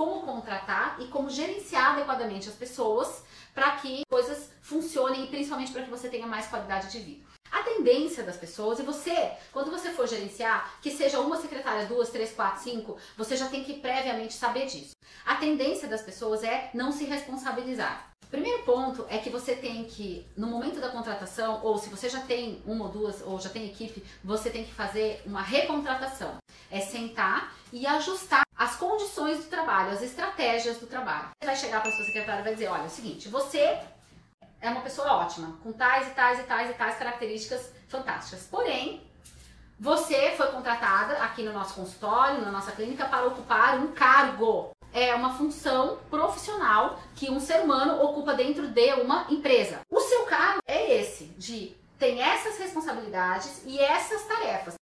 como contratar e como gerenciar adequadamente as pessoas para que coisas funcionem e principalmente para que você tenha mais qualidade de vida. A tendência das pessoas, e você, quando você for gerenciar, que seja uma secretária, duas, três, quatro, cinco, você já tem que previamente saber disso. A tendência das pessoas é não se responsabilizar. Primeiro ponto é que você tem que, no momento da contratação, ou se você já tem uma ou duas, ou já tem equipe, você tem que fazer uma recontratação. É sentar e ajustar as condições do trabalho, as estratégias do trabalho. Você vai chegar para sua secretária e vai dizer: olha, é o seguinte, você é uma pessoa ótima, com tais e tais e tais e tais características fantásticas. Porém, você foi contratada aqui no nosso consultório, na nossa clínica, para ocupar um cargo é uma função profissional que um ser humano ocupa dentro de uma empresa. O seu cargo é esse, de tem essas responsabilidades e essas tarefas.